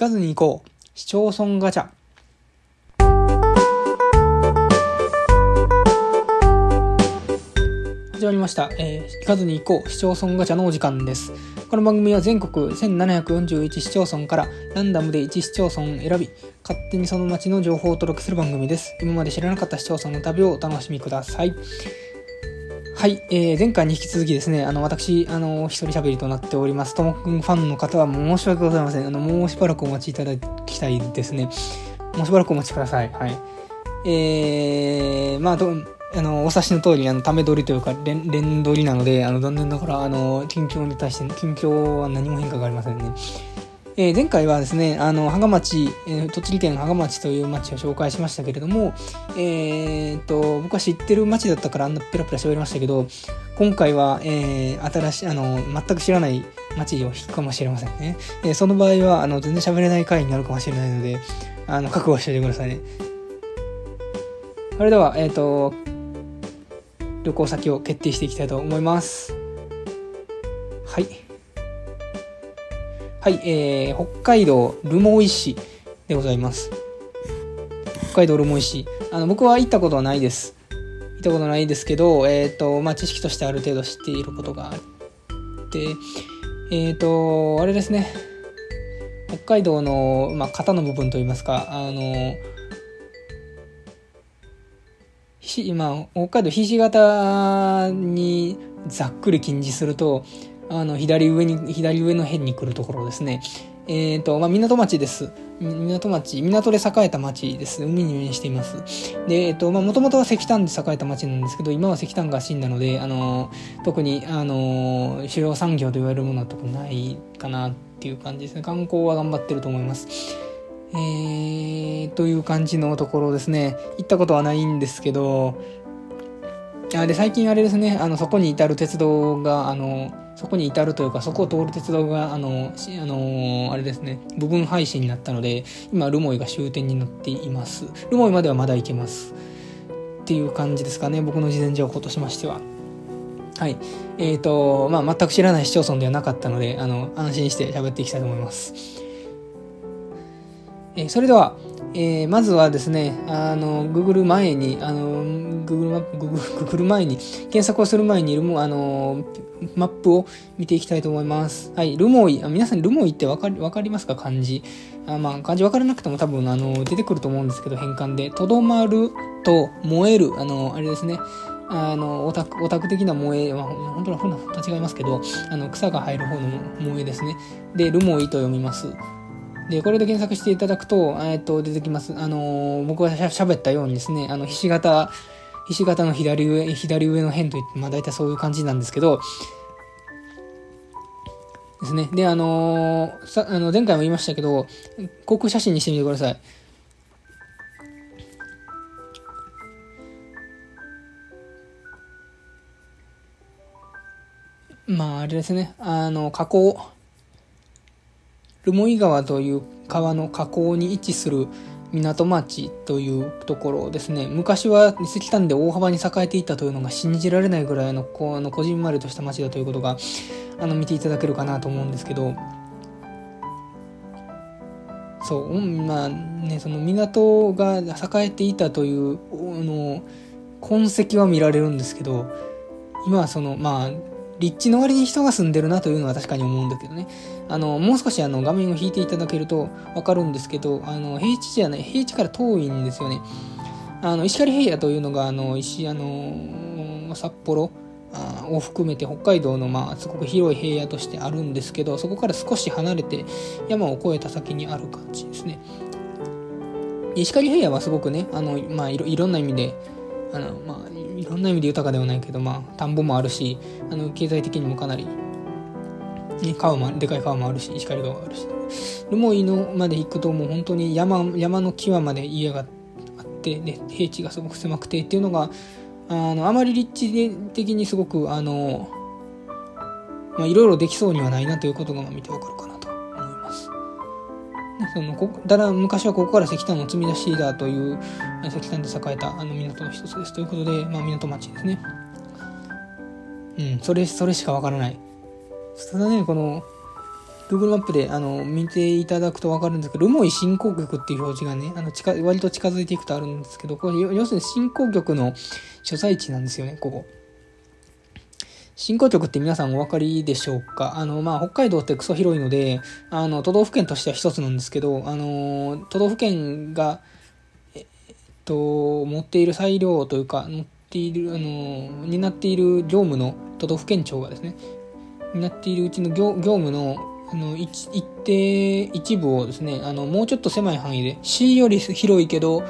かずに行こう。市町村ガチャ。始まりました。えー、聞かずに行こう。市町村ガチャのお時間です。この番組は全国1741市町村からランダムで1市町村を選び、勝手にその町の情報をお届けする番組です。今まで知らなかった市町村の旅をお楽しみください。はい、えー、前回に引き続きですね、あの、私、あの、一人喋りとなっております。ともくんファンの方は申し訳ございません。あの、もうしばらくお待ちいただきたいですね。もうしばらくお待ちください。はい。えー、まあ、ど、あの、お察しの通り、あの、ため撮りというか、連、連撮りなので、あの、残念ながら、あの、近況に対して、近況は何も変化がありませんね。えー、前回はですね、あの、芳賀町、えー、栃木県芳賀町という町を紹介しましたけれども、えー、と、僕は知ってる町だったからあんなペラペラ喋りましたけど、今回は、えー、新しい、あの、全く知らない町を引くかもしれませんね。えー、その場合は、あの、全然喋れない回になるかもしれないので、あの、覚悟しておいてくださいね。それでは、えっ、と、旅行先を決定していきたいと思います。はい。はい、えー、北海道留萌市でございます。北海道留萌市。あの、僕は行ったことはないです。行ったことないですけど、えっ、と、まあ、知識としてある程度知っていることがあって、えっ、と、あれですね。北海道の、まあ、肩の部分といいますか、あの、ひ今、北海道ひし形にざっくり近似すると、あの、左上に、左上の辺に来るところですね。えっ、ー、と、まあ、港町です。港町、港で栄えた町です。海に面しています。で、えっ、ー、と、まあ、もともとは石炭で栄えた町なんですけど、今は石炭が死んだので、あの、特に、あの、主要産業と言われるものは特にないかなっていう感じですね。観光は頑張ってると思います。えー、という感じのところですね。行ったことはないんですけど、あで最近あれですね、あのそこに至る鉄道が、あのそこに至るというか、そこを通る鉄道が、あの、あのあれですね、部分廃止になったので、今、ルモイが終点になっています。ルモイまではまだ行けます。っていう感じですかね、僕の事前情報としましては。はい。えっ、ー、と、まあ、全く知らない市町村ではなかったので、あの、安心して喋っていきたいと思います。えー、それでは、えー、まずはですね、あの、Google 前に、あの、Google マップ、Google, Google 前に、検索をする前にルモ、あの、マップを見ていきたいと思います。はい、ルモイ、あ皆さんルモイってわかり、わかりますか？漢字。あまあ、漢字わからなくても多分、あの、出てくると思うんですけど、変換で。とどまると燃える、あの、あれですね。あの、オタク、オタク的な萌え、まあ、本当は本当は違いますけど、あの、草が生える方の萌えですね。で、ルモイと読みます。で、これで検索していただくと、えっと、出てきます。あの、僕がしゃべったようにですね、あの、ひし形、ひし形の左上、左上の辺といって、まあ大体そういう感じなんですけど、ですね。で、あのー、さ、あの、前回も言いましたけど、航空写真にしてみてください。まあ、あれですね。あの、河口、留萌川という川の河口に位置する港町というところですね昔は石炭で大幅に栄えていたというのが信じられないぐらいのこあのこじんまりとした町だということがあの見ていただけるかなと思うんですけどそうまあねその港が栄えていたというあの痕跡は見られるんですけど今はそのまあ立地の割に人が住んでるなというのは確かに思うんだけどね。あの、もう少しあの画面を引いていただけるとわかるんですけど、あの、平地じゃない、平地から遠いんですよね。あの、石狩平野というのが、あの、石、あの、札幌を含めて北海道の、まあ、すごく広い平野としてあるんですけど、そこから少し離れて山を越えた先にある感じですね。石狩平野はすごくね、あの、まあ、いろいろんな意味で、あの、まあ、いろんな意味で豊かではないけど、まあ、田んぼもあるし、あの、経済的にもかなり、ね、川も、でかい川もあるし、石狩川があるし。留萌のまで行くと、もう本当に山、山の際まで家があって、で、平地がすごく狭くてっていうのが、あの、あまり立地的にすごく、あの、まあ、いろいろできそうにはないなということが見てわかるかなと思います。そのこだら昔はここから石炭を積み出していたという石炭で栄えたあの港の一つですということで、まあ、港町ですねうんそれそれしかわからないただねこの Google マップであの見ていただくと分かるんですけど、留萌新興局っていう表示がね、あの近割と近づいていくとあるんですけど、これ要するに新興局の所在地なんですよね、ここ。新興局って皆さんお分かりでしょうか？あの、まあ、北海道ってクソ広いので、あの、都道府県としては一つなんですけど、あの、都道府県が、えっと、持っている裁量というか、持っている、あの、担っている業務の都道府県庁がですね、担っているうちの業務のあの一一定一部をですねあのもうちょっと狭い範囲で市より広いけど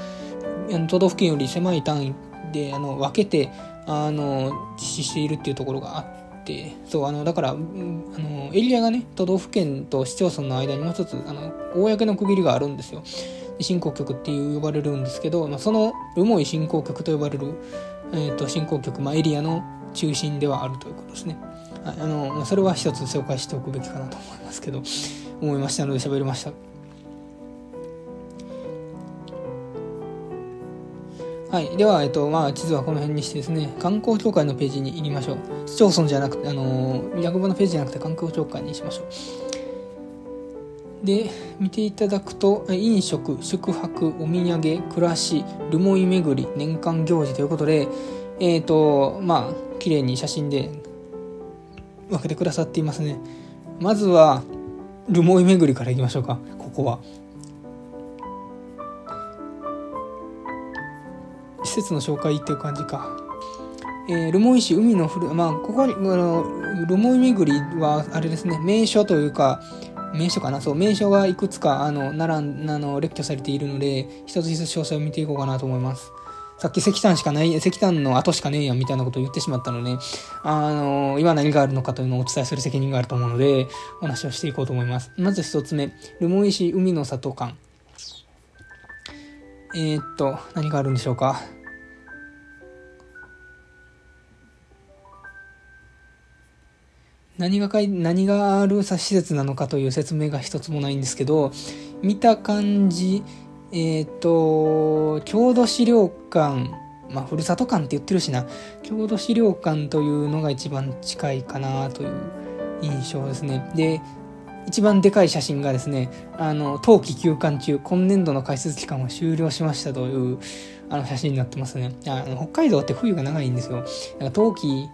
あの都道府県より狭い単位であの分けてあの実施しているっていうところがあってそうあのだからあのエリアがね都道府県と市町村の間にもう一つあの公の区切りがあるんですよ振興局っていう呼ばれるんですけど、まあ、その留萌振興局と呼ばれる、えーと、振興局、まあ、エリアの中心ではあるということですね。あのそれは一つ紹介しておくべきかなと思いますけど思いましたので喋りましたはい。では、えっと、まあ、地図はこの辺にしてですね、観光協会のページに行きましょう。市町村じゃなくて、あの役場のページじゃなくて観光協会にしましょう。で、見ていただくと、飲食、宿泊、お土産、暮らし、留萌巡り、年間行事ということで、えっ、ー、と、まあ、綺麗に写真で分けてくださっていますね。まずは留萌巡りからいきましょうか。ここは。施設の紹介っていう感じか。えー、留萌市海の古まあここにあの留萌巡りはあれですね。名所というか名所かな。そう名所がいくつかあの並んあの列挙されているので一つ一つ詳細を見ていこうかなと思います。さっき石炭しかない、石炭の後しかねえやんみたいなことを言ってしまったので、あの、今何があるのかというのをお伝えする責任があると思うので、お話をしていこうと思います。まず一つ目、留萌市海の里館。えー、っと、何があるんでしょうか？何がかい何がある施設なのかという説明が一つもないんですけど見た感じえっ、ー、と、郷土資料館、まあ、ふるさと館って言ってるしな、郷土資料館というのが一番近いかなという印象ですね。で、一番でかい写真がですね、あの、冬季休館中、今年度の開設期間を終了しましたという、あの、写真になってますね。あの北海道って冬が長いんですよ。なんか冬季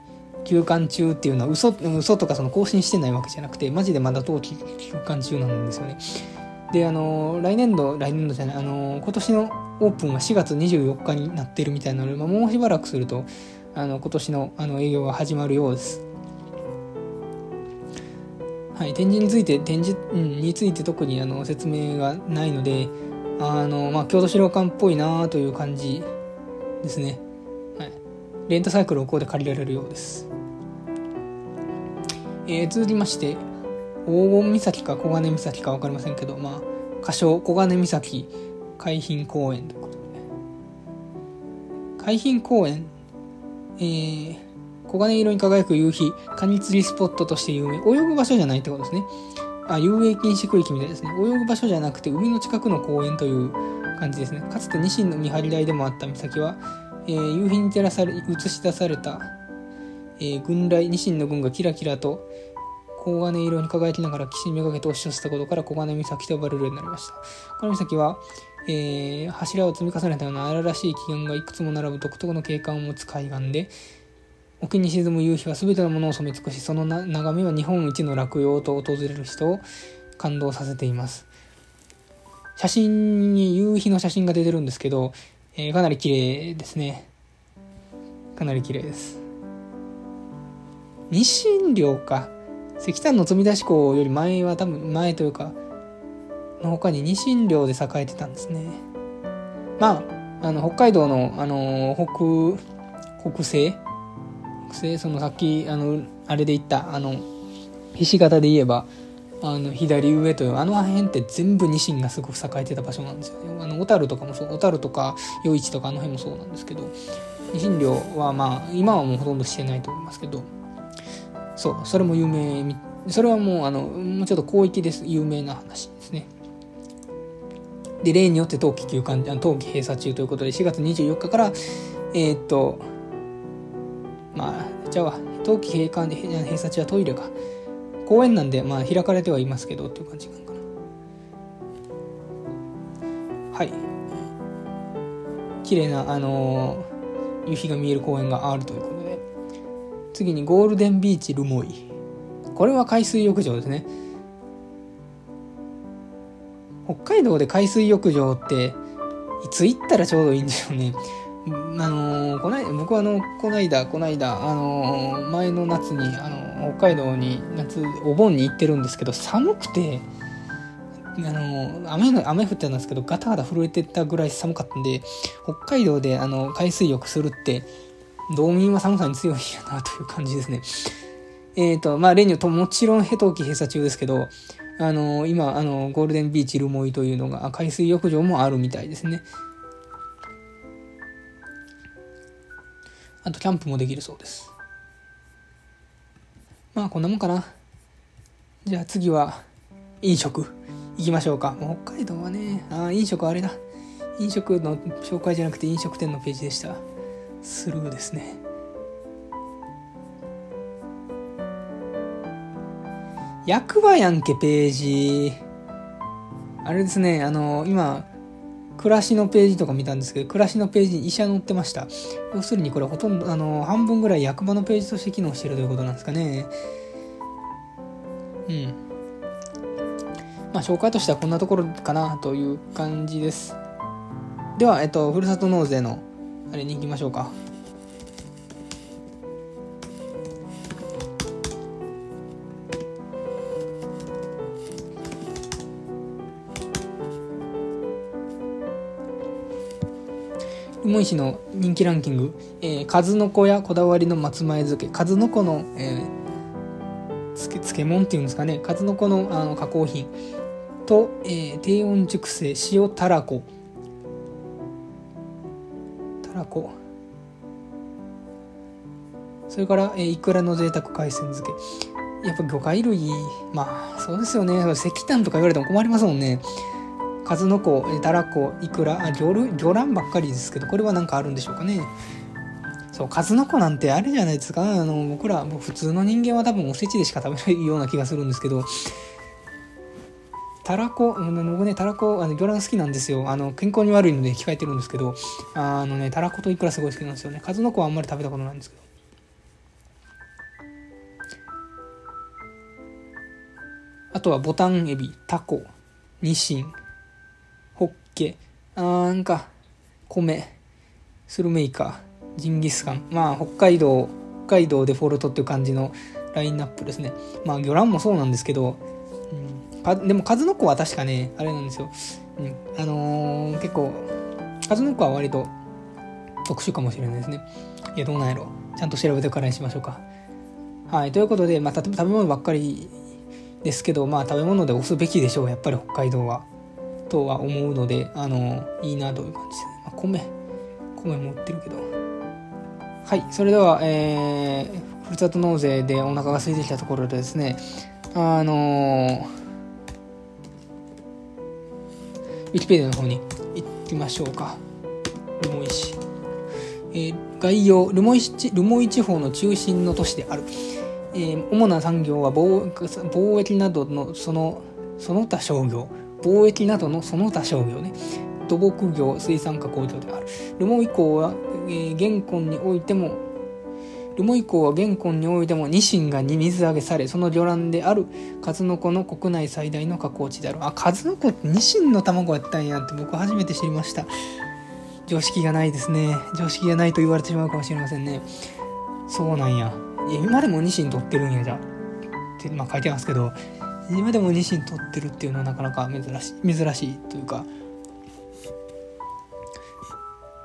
休館中っていうのは嘘、嘘とかその更新してないわけじゃなくて、マジでまだ冬季休館中なんですよね。であの来年度来年度じゃないあの今年のオープンは4月24日になってるみたいなので、まあ、もうしばらくするとあの今年のあの営業が始まるようです。はい、展示について展示、うん、について特にあの説明がないのであの、まあ、郷土資料館っぽいなという感じですね、はい、レンタサイクルをここで借りられるようです、えー、続きまして黄金岬か黄金岬か分かりませんけど、まあ、仮称黄金岬海浜公園ということで。海浜公園、えー、黄金色に輝く夕日、カニ釣りスポットとして有名。泳ぐ場所じゃないってことですね。あ、遊泳禁止区域みたいですね。泳ぐ場所じゃなくて海の近くの公園という感じですね。かつてニシンの見張り台でもあった岬は、えー、夕日に照らされ、映し出された、えー、軍雷、ニシンの軍がキラキラと黄金色に輝きながら岸にめがけて押し寄せたことから黄金岬と呼ばれるようになりました。この岬は、えー、柱を積み重ねたような荒々しい奇岩がいくつも並ぶ独特の景観を持つ海岸で、沖に沈む夕日は全てのものを染め尽くし、その眺めは日本一の落葉と訪れる人を感動させています。写真に夕日の写真が出てるんですけど、えー、かなり綺麗ですね。かなり綺麗です。日清寮か。石炭の積み出し港より前は多分前というかの他にニシン漁で栄えてたんですね。まああの北海道のあの北北西？北西？そのさっきあのあれで言ったあのひし形で言えばあの左上というあの辺って全部ニシンがすごく栄えてた場所なんですよね。あの小樽とかもそう小樽とか余市とかあの辺もそうなんですけどニシン漁はまあ今はもうほとんどしてないと思いますけどそうそれも有名それはもうあのもうちょっと広域です有名な話ですね。で例によって冬季休館冬季閉鎖中ということで4月24日からえー、っとまあじゃあ冬季閉館で閉鎖中はトイレが公園なんで、まあ、開かれてはいますけどっていう感じかな。はい。綺麗なあのー、夕日が見える公園があるということ次にゴールデンビーチルモイこれは海水浴場ですね。北海道で海水浴場っていつ行ったらちょうどいいんでしょうね。あのー、こない僕はあのこの間この間あのー、前の夏にあの北海道に夏お盆に行ってるんですけど寒くてあの雨の雨降ってたんですけどガタガタ震えてたぐらい寒かったんで北海道であの海水浴するって道民は寒さに強いんやなという感じですね。えっ、ー、とまあ例によともちろんヘト期閉鎖中ですけどあの今あのゴールデンビーチルモイというのが海水浴場もあるみたいですね。あとキャンプもできるそうです。まあこんなもんかな。じゃあ次は飲食行きましょうか。北海道はねあ飲食あれだ。飲食の紹介じゃなくて飲食店のページでした。スルーですね役場やんけページあれですねあの今暮らしのページとか見たんですけど、暮らしのページに医者載ってました。要するにこれほとんど、あの、半分ぐらい役場のページとして機能してるということなんですかね。うん。まあ、紹介としてはこんなところかなという感じです。では、えっと、ふるさと納税の、あれに行きましょうか。芋石の人気ランキング、えー、数の子やこだわりの松前漬け。数の子の、えー、漬漬物っていうんですかね。数の子のあの加工品と、えー、低温熟成塩たらこ。それから、え、いくらの贅沢海鮮漬け。やっぱ魚介類まあそうですよね。石炭とか言われても困りますもんね。数の子たらこいくらあ魚魚卵ばっかりですけどこれは何かあるんでしょうかね。そう数の子なんてあれじゃないですか。あの僕ら普通の人間は多分おせちでしか食べないような気がするんですけど。たらこ、僕ね、たらこ、あの魚卵好きなんですよ。あの、健康に悪いので控えてるんですけど、あのね、たらこといくらすごい好きなんですよね。数の子はあんまり食べたことないんですけど。あとはボタンエビ、タコ、ニシン、けあなんか米スルメイカジンギスカンまあ北海道北海道デフォルトっていう感じのラインナップですねまあ魚卵もそうなんですけど、でも数の子は確かねあれなんですよ、うん、あのー、結構数の子は割と特殊かもしれないですね。いやどうなんやろ。ちゃんと調べてからにしましょうか。はいということで、まあ、食べ物ばっかりですけどまあ食べ物で押すべきでしょう。やっぱり北海道は。とは思うのであのいいなという感じです、まあ、米。米も売ってるけど。はいそれでは、えー、ふるさと納税でお腹が空いてきたところでですねあのウィキペディアの方に行ってみましょうか。留萌市、えー、概要。留萌市留萌地方の中心の都市である、えー、主な産業は貿貿易などのそのその他商業。貿易などのその他商業ね。土木業水産加工業である。ルモ以降は、えー、現今においてもルモ以降は現今においてもニシンがに水揚げされその魚卵である数の子の国内最大の加工地である。あ数の子ってニシンの卵やったんやって僕初めて知りました。常識がないですね。常識がないと言われてしまうかもしれませんね。そうなんや。今でもニシン取ってるんやじゃ。ってまあ書いてますけど今でもニシン取ってるっていうのはなかなか珍しい珍しいというか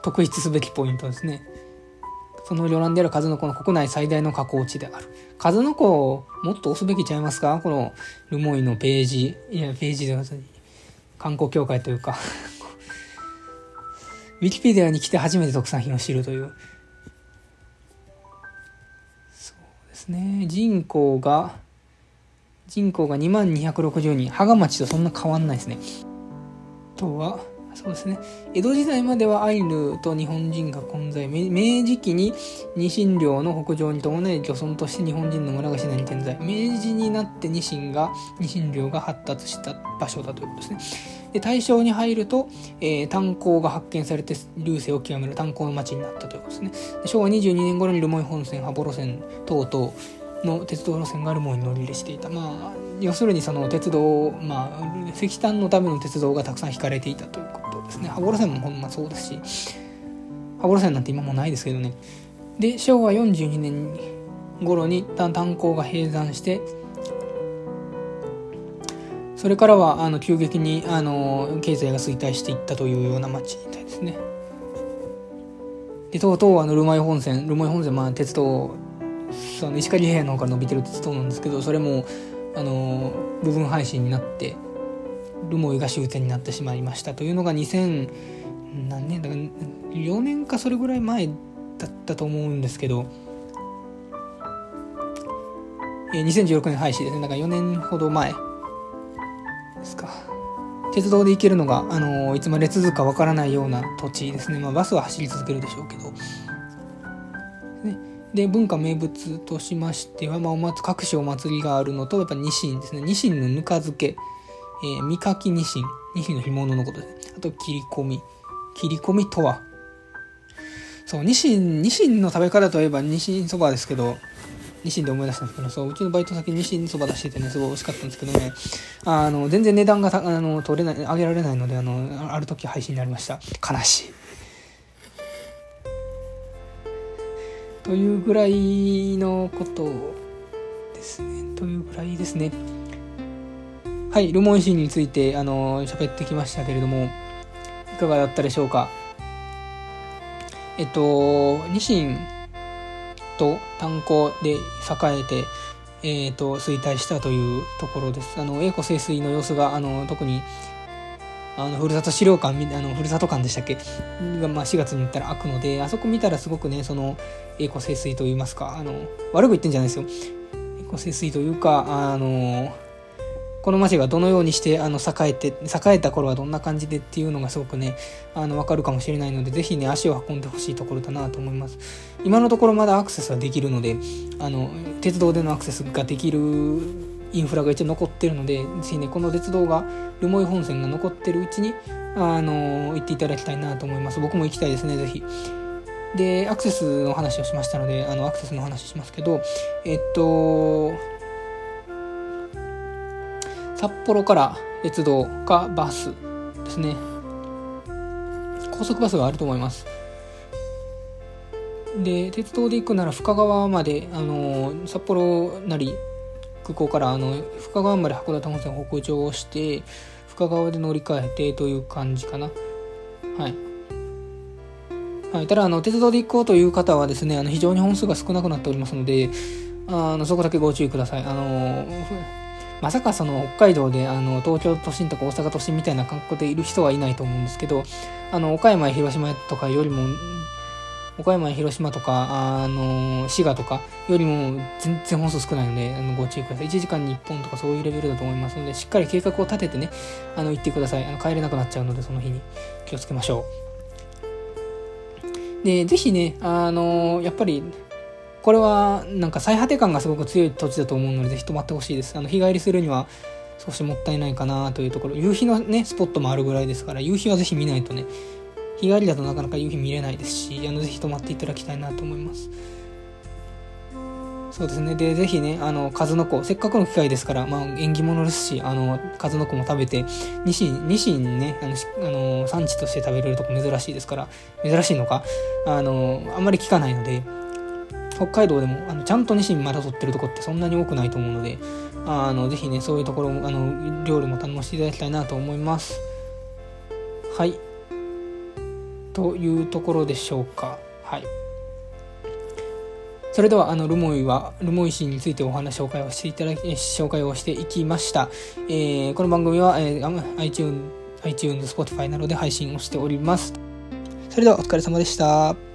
特筆すべきポイントですね。その魚卵である数の子の国内最大の加工地である。数の子をもっと押すべきちゃいますか？このルモイのページ。いやページでは観光協会というか。ウィキペディアに来て初めて特産品を知るという。そうですね。人口が人口が2260人。芳賀町とそんな変わんないですね。あとはそうですね。江戸時代まではアイヌと日本人が混在。明治期にニシン領の北上に伴い漁村として日本人の村が次第に点在。明治になってニシンが、ニシン領が発達した場所だということですね。で、大正に入ると、えー、炭鉱が発見されて流星を極める炭鉱の町になったということですね。昭和22年頃に留萌本線、羽幌線等々の鉄道路線が留萌に乗り入れしていた。まあ、要するにその鉄道、まあ、石炭のための鉄道がたくさん引かれていたということですね。羽幌線もほんまそうですし、羽幌線なんて今もないですけどね。で、昭和42年頃に炭鉱が閉山して、それからはあの急激にあの経済が衰退していったというような町みたいですね。でとうとうあのルマイ本線ルマイ本線まあ鉄道その石狩平野の方から伸びてる鉄道なんですけどそれもあの部分配信になってルモイが終点になってしまいましたというのが2000何年だから4年かそれぐらい前だったと思うんですけど、2016年廃止ですね。だから4年ほど前ですか。鉄道で行けるのが、あのいつまで続くかわからないような土地ですね、まあ、バスは走り続けるでしょうけど、で文化名物としましては、まあ、お各種お祭りがあるのとやっぱニシンですね。ニシンのぬか漬け、えー、見かきニシンニシンの干物のことですあと切り込み切り込みとはそうニシンニシンの食べ方といえばニシンそばですけどニシンで思い出したんですけど、そう、うちのバイト先ニシンそば出しててね、すごい美味しかったんですけどね、あの、全然値段があの取れない、上げられないので、あの、ある時配信になりました。悲しい。というぐらいのことですね。というぐらいですね。はい、ルモンシンについて、あの、喋ってきましたけれども、いかがだったでしょうか？えっと、ニシンと炭鉱で栄えて、えーと、衰退したというところです。あの栄枯盛衰の様子があの特にあのふるさと資料館あのふるさと館でしたっけ？が、まあ、4月に行ったら開くのであそこ見たらすごくねその栄枯盛衰といいますかあの悪く言ってんじゃないですよ栄枯盛衰というかあのこの町がどのようにしてあの栄えて栄えた頃はどんな感じでっていうのがすごくねあの分かるかもしれないので是非ね足を運んでほしいところだなと思います。今のところまだアクセスはできるのであの鉄道でのアクセスができるインフラが一応残ってるので是非ねこの鉄道が留萌本線が残ってるうちにあの行っていただきたいなと思います。僕も行きたいですね是非でアクセスの話をしましたのであのアクセスの話しますけどえっと札幌から鉄道かバスですね。高速バスがあると思います。で鉄道で行くなら深川まであの札幌なり空港からあの深川まで函館本線北上して深川で乗り換えてという感じかな。はい。はい、ただあの鉄道で行こうという方はですねあの非常に本数が少なくなっておりますのであのそこだけご注意ください。あのまさかその北海道であの東京都心とか大阪都心みたいな感覚でいる人はいないと思うんですけどあの岡山や広島とかよりも岡山や広島とかあの滋賀とかよりも全然本数少ないのであのご注意ください。1時間に1本とかそういうレベルだと思いますのでしっかり計画を立ててねあの行ってください。あの帰れなくなっちゃうのでその日に気をつけましょう。でぜひねあのやっぱりこれはなんか最果て感がすごく強い土地だと思うのでぜひ泊まってほしいです。あの日帰りするには少しもったいないかなというところ夕日のねスポットもあるぐらいですから夕日はぜひ見ないとね日帰りだとなかなか夕日見れないですしあのぜひ泊まっていただきたいなと思います。そうですね。でぜひねあの数の子せっかくの機会ですから、まあ、縁起物ですしあの数の子も食べてニシンニシンねあのあの産地として食べれるとこ珍しいですから珍しいのかあのあんまり聞かないので北海道でもあのちゃんとニシンまだ取ってるとこってそんなに多くないと思うのであのぜひねそういうところあの料理も楽しんでいただきたいなと思います。はい。というところでしょうか。はい。それではあのルモイはルモイ市についてお話紹介をしていただき紹介をしていきました、えー、この番組は、えー、iTunes、iTunes、Spotify などで配信をしております。それではお疲れ様でした。